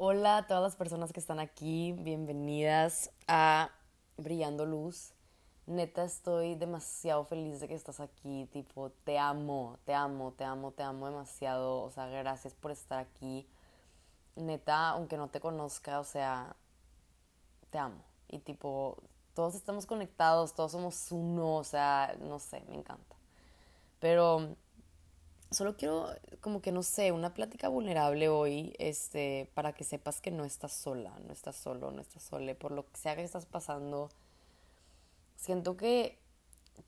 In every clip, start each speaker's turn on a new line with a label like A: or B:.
A: Hola a todas las personas que están aquí, bienvenidas a Brillando Luz. Neta, estoy demasiado feliz de que estás aquí, tipo, te amo, te amo, te amo, te amo demasiado, o sea, gracias por estar aquí. Neta, aunque no te conozca, o sea, te amo. Y tipo, todos estamos conectados, todos somos uno, o sea, no sé, me encanta. Pero solo quiero, como que no sé, una plática vulnerable hoy, este, para que sepas que no estás sola, no estás solo, no estás sola, por lo que sea que estás pasando. Siento que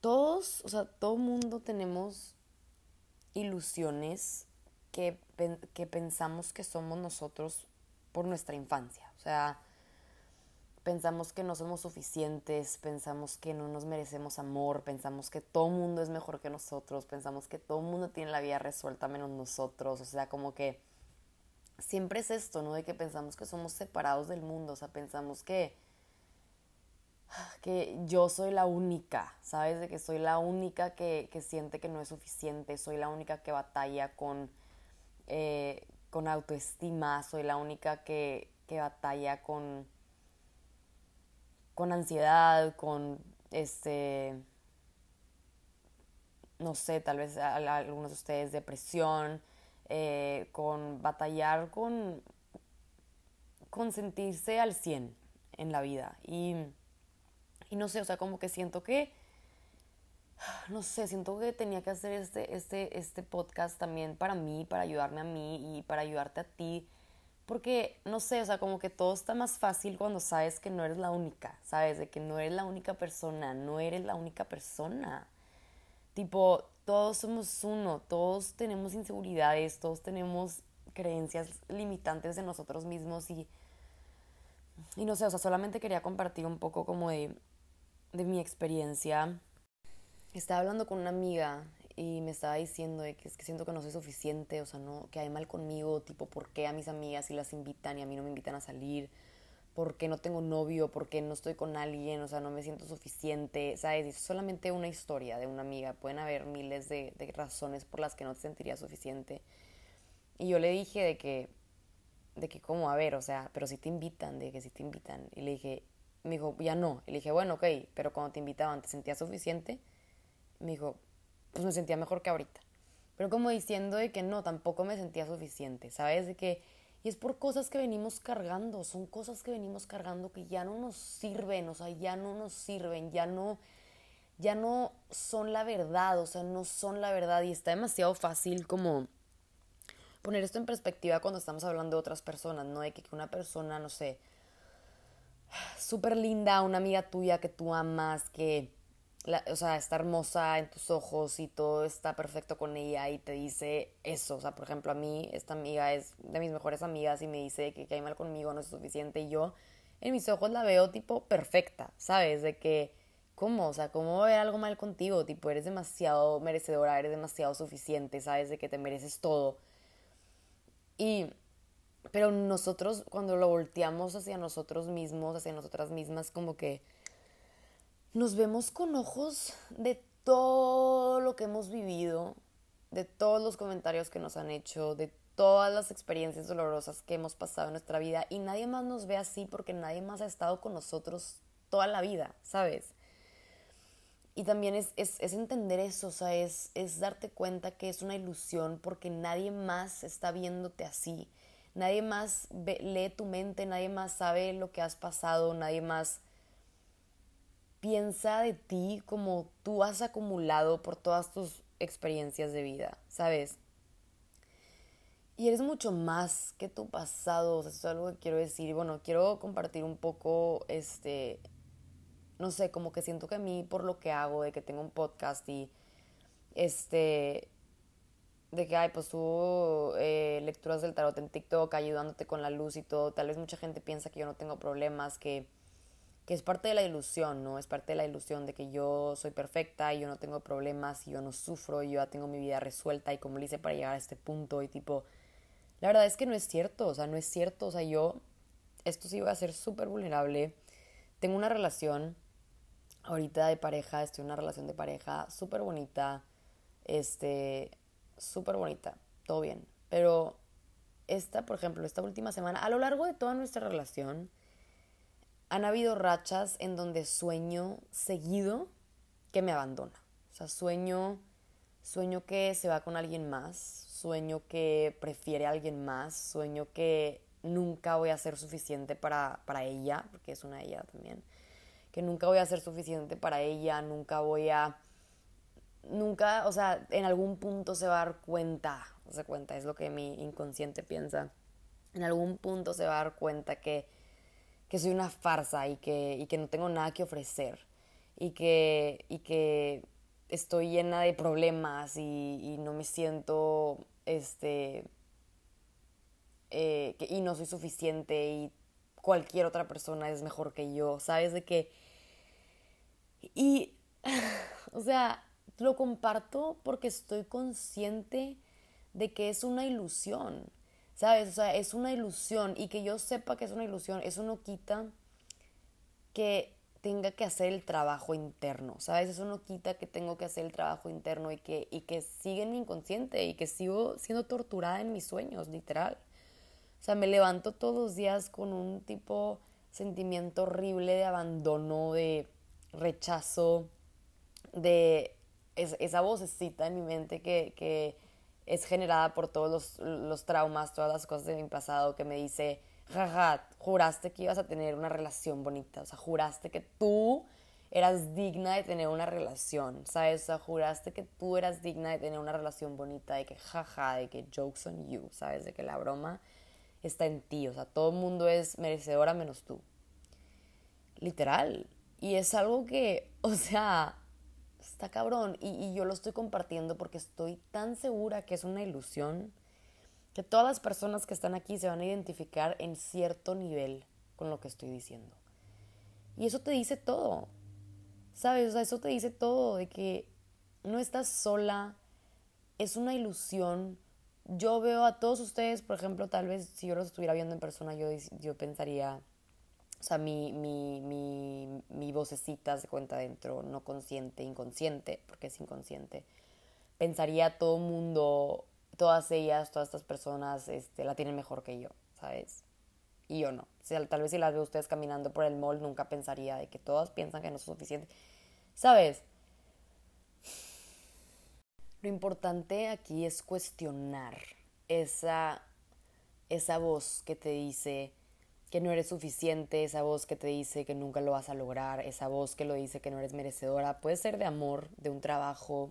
A: todos, o sea, todo mundo tenemos ilusiones que, que pensamos que somos nosotros por nuestra infancia. O sea, pensamos que no somos suficientes, pensamos que no nos merecemos amor, pensamos que todo mundo es mejor que nosotros, pensamos que todo mundo tiene la vida resuelta menos nosotros, o sea, como que siempre es esto, ¿no? De que pensamos que somos separados del mundo, o sea, pensamos que que yo soy la única, ¿sabes? De que soy la única que, que siente que no es suficiente, soy la única que batalla con, eh, con autoestima, soy la única que, que batalla con con ansiedad, con este, no sé, tal vez algunos de ustedes depresión, eh, con batallar con, con sentirse al 100 en la vida. Y, y no sé, o sea, como que siento que, no sé, siento que tenía que hacer este, este, este podcast también para mí, para ayudarme a mí y para ayudarte a ti porque, no sé, o sea, como que todo está más fácil cuando sabes que no eres la única, ¿sabes? De que no eres la única persona, no eres la única persona. Tipo, todos somos uno, todos tenemos inseguridades, todos tenemos creencias limitantes de nosotros mismos y, y no sé, o sea, solamente quería compartir un poco como de, de mi experiencia. Estaba hablando con una amiga y me estaba diciendo de que es que siento que no soy suficiente, o sea, no, que hay mal conmigo, tipo, ¿por qué a mis amigas sí las invitan y a mí no me invitan a salir? ¿Por qué no tengo novio? ¿Por qué no estoy con alguien? O sea, no me siento suficiente, ¿sabes? Y es solamente una historia de una amiga, pueden haber miles de, de razones por las que no te sentirías suficiente. Y yo le dije de que, de que, ¿cómo? A ver, o sea, pero si te invitan, de que si te invitan. Y le dije, me dijo, ya no. Y le dije, bueno, ok, pero cuando te invitaban, ¿te sentías suficiente? Me dijo, pues me sentía mejor que ahorita. Pero como diciendo de que no, tampoco me sentía suficiente, ¿sabes? De que, y es por cosas que venimos cargando, son cosas que venimos cargando que ya no nos sirven, o sea, ya no nos sirven, ya no, ya no son la verdad, o sea, no son la verdad y está demasiado fácil como poner esto en perspectiva cuando estamos hablando de otras personas, ¿no? De que una persona, no sé, súper linda, una amiga tuya que tú amas, que o sea, está hermosa en tus ojos y todo está perfecto con ella y te dice eso. O sea, por ejemplo, a mí esta amiga es de mis mejores amigas y me dice que, que hay mal conmigo, no es suficiente. Y yo en mis ojos la veo tipo perfecta, ¿sabes? De que, ¿cómo? O sea, ¿cómo va a haber algo mal contigo? Tipo, eres demasiado merecedora, eres demasiado suficiente, ¿sabes? De que te mereces todo. Y, pero nosotros cuando lo volteamos hacia nosotros mismos, hacia nosotras mismas, como que nos vemos con ojos de todo lo que hemos vivido, de todos los comentarios que nos han hecho, de todas las experiencias dolorosas que hemos pasado en nuestra vida y nadie más nos ve así porque nadie más ha estado con nosotros toda la vida, ¿sabes? Y también es, entender eso, o sea, es, es darte cuenta que es una ilusión porque nadie más está viéndote así, nadie más lee tu mente, nadie más sabe lo que has pasado, nadie más piensa de ti como tú has acumulado por todas tus experiencias de vida, ¿sabes? Y eres mucho más que tu pasado, o sea, eso es algo que quiero decir. Bueno, quiero compartir un poco, este, no sé, como que siento que a mí por lo que hago, de que tengo un podcast y, este, de que, ay, pues subo eh, lecturas del tarot en TikTok ayudándote con la luz y todo, tal vez mucha gente piensa que yo no tengo problemas, que que es parte de la ilusión, ¿no? Es parte de la ilusión de que yo soy perfecta y yo no tengo problemas y yo no sufro y yo ya tengo mi vida resuelta y como le hice para llegar a este punto y tipo, la verdad es que no es cierto, o sea, no es cierto, o sea, yo, esto sí va a ser súper vulnerable, tengo una relación ahorita de pareja, estoy en una relación de pareja súper bonita, este, súper bonita, todo bien, pero esta, por ejemplo, esta última semana, a lo largo de toda nuestra relación, han habido rachas en donde sueño seguido que me abandona. O sea, sueño, sueño que se va con alguien más, sueño que prefiere a alguien más, sueño que nunca voy a ser suficiente para, para ella, porque es una ella también, que nunca voy a ser suficiente para ella, nunca voy a nunca, o sea, en algún punto se va a dar cuenta, se cuenta, es lo que mi inconsciente piensa. En algún punto se va a dar cuenta que, que soy una farsa y que, y que no tengo nada que ofrecer y que, y que estoy llena de problemas y, no me siento, este, eh, y no soy suficiente y cualquier otra persona es mejor que yo, ¿sabes? De que... Y, o sea, lo comparto porque estoy consciente de que es una ilusión, ¿sabes? O sea, es una ilusión y que yo sepa que es una ilusión, eso no quita que tenga que hacer el trabajo interno, ¿sabes? Eso no quita que tengo que hacer el trabajo interno y que, y que sigue en mi inconsciente y que sigo siendo torturada en mis sueños, literal. O sea, me levanto todos los días con un tipo sentimiento horrible de abandono, de rechazo, de esa vocecita en mi mente que, es generada por todos los, traumas, todas las cosas de mi pasado que me dice, jaja, juraste que ibas a tener una relación bonita, o sea, juraste que tú eras digna de tener una relación, ¿sabes? O sea, juraste que tú eras digna de tener una relación bonita, de que jaja, de que jokes on you, ¿sabes? De que la broma está en ti, o sea, todo el mundo es merecedora menos tú. Literal. Y es algo que, o sea, está cabrón. Y, yo lo estoy compartiendo porque estoy tan segura que es una ilusión que todas las personas que están aquí se van a identificar en cierto nivel con lo que estoy diciendo. Y eso te dice todo. ¿Sabes? O sea, eso te dice todo de que no estás sola, es una ilusión. Yo veo a todos ustedes, por ejemplo, tal vez si yo los estuviera viendo en persona, yo, yo pensaría, o sea, mi, mi, mi, mi vocecita se cuenta dentro, no consciente, inconsciente, porque es inconsciente. Pensaría todo mundo, todas ellas, todas estas personas, este, la tienen mejor que yo, ¿sabes? Y yo no. Tal vez si las veo ustedes caminando por el mall, nunca pensaría de que todas piensan que no es suficiente. ¿Sabes? Lo importante aquí es cuestionar esa, esa voz que te dice, que no eres suficiente, esa voz que te dice que nunca lo vas a lograr, esa voz que lo dice que no eres merecedora, puede ser de amor, de un trabajo,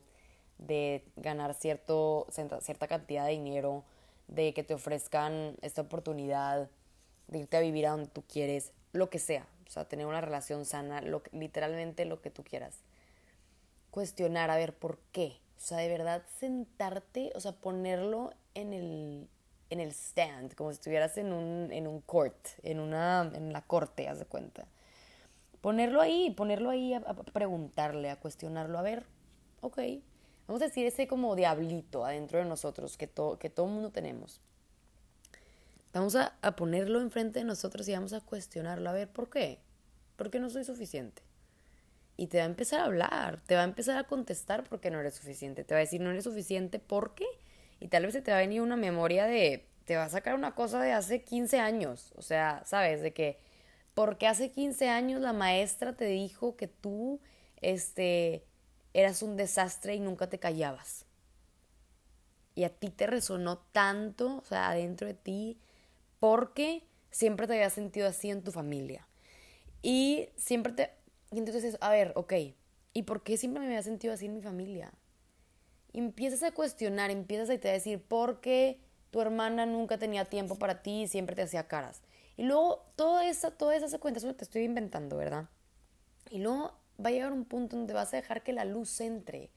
A: de ganar cierto, cierta cantidad de dinero, de que te ofrezcan esta oportunidad, de irte a vivir a donde tú quieres, lo que sea, o sea, tener una relación sana, literalmente lo que tú quieras. Cuestionar, a ver, ¿por qué? O sea, de verdad sentarte, o sea, ponerlo en el, en el stand, como si estuvieras en un, en un court, en, una, en la corte, haz de cuenta. Ponerlo ahí, ponerlo ahí a, preguntarle, a cuestionarlo, a ver, ok, vamos a decir ese como diablito adentro de nosotros que, que todo mundo tenemos. Vamos a, a ponerlo enfrente de nosotros y vamos a cuestionarlo, a ver, ¿por qué? ¿Por qué no soy suficiente? Y te va a empezar a hablar, te va a empezar a contestar porque no eres suficiente. Te va a decir, no eres suficiente porque y tal vez se te va a venir una memoria de, te va a sacar una cosa de hace 15 años, o sea, sabes, de que, porque hace 15 años la maestra te dijo que tú, este, eras un desastre y nunca te callabas. Y a ti te resonó tanto, o sea, adentro de ti, porque siempre te había sentido así en tu familia. Y siempre te... Y entonces, a ver, ok, ¿y por qué siempre me había sentido así en mi familia? Empiezas a cuestionar, empiezas a decir por qué tu hermana nunca tenía tiempo para ti y siempre te hacía caras. Y luego toda esa, toda esa secuencia, eso te estoy inventando, ¿verdad? Y luego va a llegar un punto donde vas a dejar que la luz entre,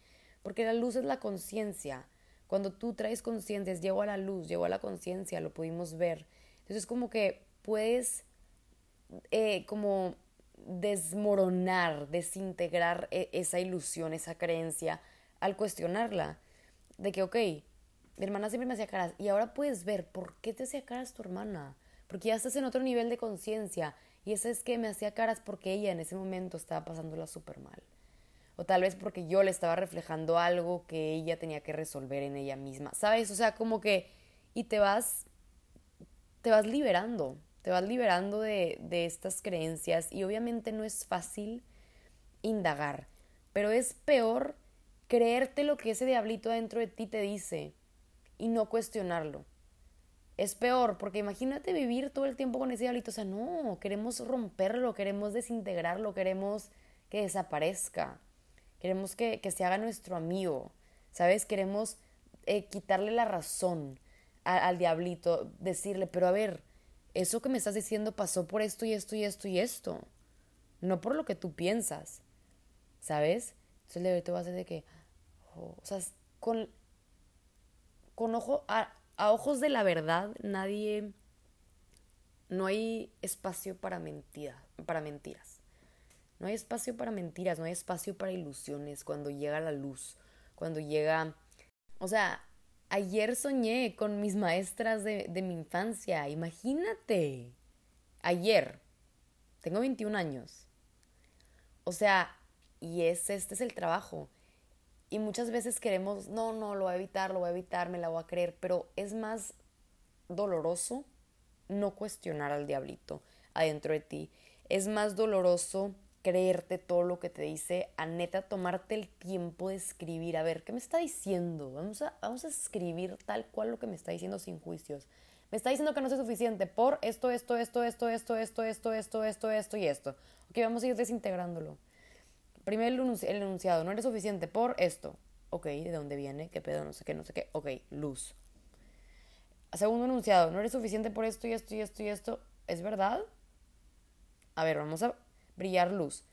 A: porque la luz es la conciencia. Cuando tú traes conciencia, llegó a la luz, llegó a la conciencia, lo pudimos ver. Entonces como que puedes eh, como desmoronar, desintegrar e, esa ilusión, esa creencia, al cuestionarla, de que, ok, mi hermana siempre me hacía caras y ahora puedes ver por qué te hacía caras tu hermana, porque ya estás en otro nivel de conciencia y ese es que me hacía caras porque ella en ese momento estaba pasándola súper mal. O tal vez porque yo le estaba reflejando algo que ella tenía que resolver en ella misma. ¿Sabes? O sea, como que... Y te vas te vas liberando, te vas liberando de, de estas creencias y obviamente no es fácil indagar, pero es peor creerte lo que ese diablito dentro de ti te dice y no cuestionarlo. Es peor, porque imagínate vivir todo el tiempo con ese diablito. O sea, no, queremos romperlo, queremos desintegrarlo, queremos que desaparezca, queremos que, se haga nuestro amigo, ¿sabes? Queremos eh, quitarle la razón al diablito, decirle, pero a ver, eso que me estás diciendo pasó por esto y esto y esto y esto, no por lo que tú piensas, ¿sabes? Entonces diablito va a hacer de que, o sea, con, con ojo, a, ojos de la verdad, nadie, no hay espacio para, mentira, para mentiras. No hay espacio para mentiras, no hay espacio para ilusiones cuando llega la luz, cuando llega... O sea, ayer soñé con mis maestras de, de mi infancia, imagínate. Ayer, tengo 21 años. O sea, y es, este es el trabajo. Y muchas veces queremos, no, no, lo voy a evitar, lo voy a evitar, me la voy a creer, pero es más doloroso no cuestionar al diablito adentro de ti. Es más doloroso creerte todo lo que te dice, a neta tomarte el tiempo de escribir, a ver, ¿qué me está diciendo? Vamos a, vamos a escribir tal cual lo que me está diciendo sin juicios. Me está diciendo que no es suficiente por esto, esto, esto, esto, esto, esto, esto, esto, esto, esto y esto. Ok, vamos a ir desintegrándolo. Primero el enunciado, no eres suficiente por esto. Ok, ¿de dónde viene? ¿Qué pedo? No sé qué, no sé qué. Ok, luz. Segundo enunciado, no eres suficiente por esto y esto y esto y esto. ¿Es verdad? A ver, vamos a brillar luz.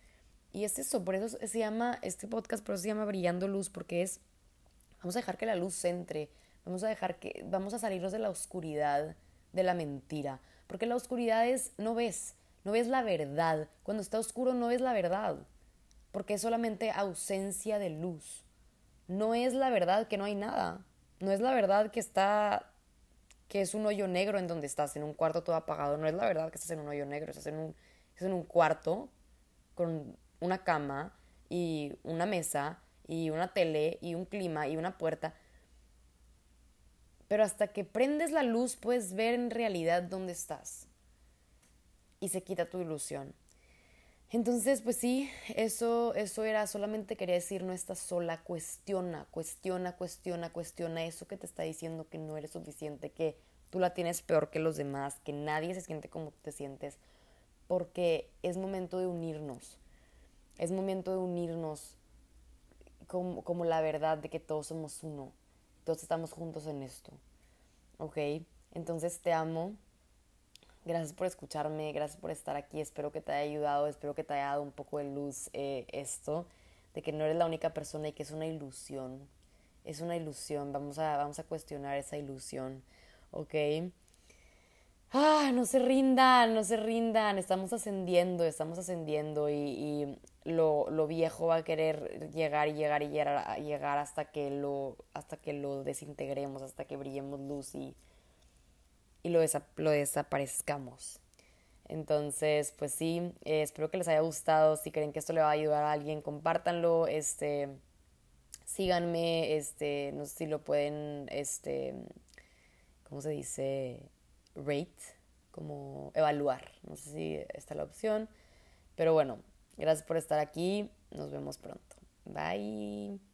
A: Y es eso, por eso se llama, este podcast por eso se llama Brillando Luz, porque es, vamos a dejar que la luz entre, vamos a dejar que, vamos a salirnos de la oscuridad, de la mentira, porque la oscuridad es, no ves, no ves la verdad, cuando está oscuro no ves la verdad porque es solamente ausencia de luz. No es la verdad que no hay nada. No es la verdad que está que es un hoyo negro en donde estás, en un cuarto todo apagado. No es la verdad que estás en un hoyo negro, estás en un, estás en un cuarto con una cama y una mesa y una tele y un clima y una puerta. Pero hasta que prendes la luz puedes ver en realidad dónde estás. Y se quita tu ilusión. Entonces, pues sí, eso, eso era, solamente quería decir, no estás sola, cuestiona, cuestiona, cuestiona, cuestiona eso que te está diciendo que no eres suficiente, que tú la tienes peor que los demás, que nadie se siente como te sientes, porque es momento de unirnos, es momento de unirnos como, como la verdad de que todos somos uno, todos estamos juntos en esto, ¿ok? Entonces te amo, Gracias por escucharme, gracias por estar aquí, espero que te haya ayudado, espero que te haya dado un poco de luz eh, esto, de que no eres la única persona y que es una ilusión, es una ilusión, vamos a, vamos a cuestionar esa ilusión, ¿ok? Ah, no se rindan, no se rindan, estamos ascendiendo, estamos ascendiendo y, lo, lo, viejo va a querer llegar y llegar y llegar hasta que lo, hasta que lo desintegremos, hasta que brillemos luz y y lo, lo desaparezcamos. Entonces, pues sí, eh, espero que les haya gustado. Si creen que esto le va a ayudar a alguien, compártanlo. Este, síganme, este, no sé si lo pueden, este, ¿cómo se dice? Rate, como evaluar. No sé si está la opción. Pero bueno, gracias por estar aquí. Nos vemos pronto. Bye.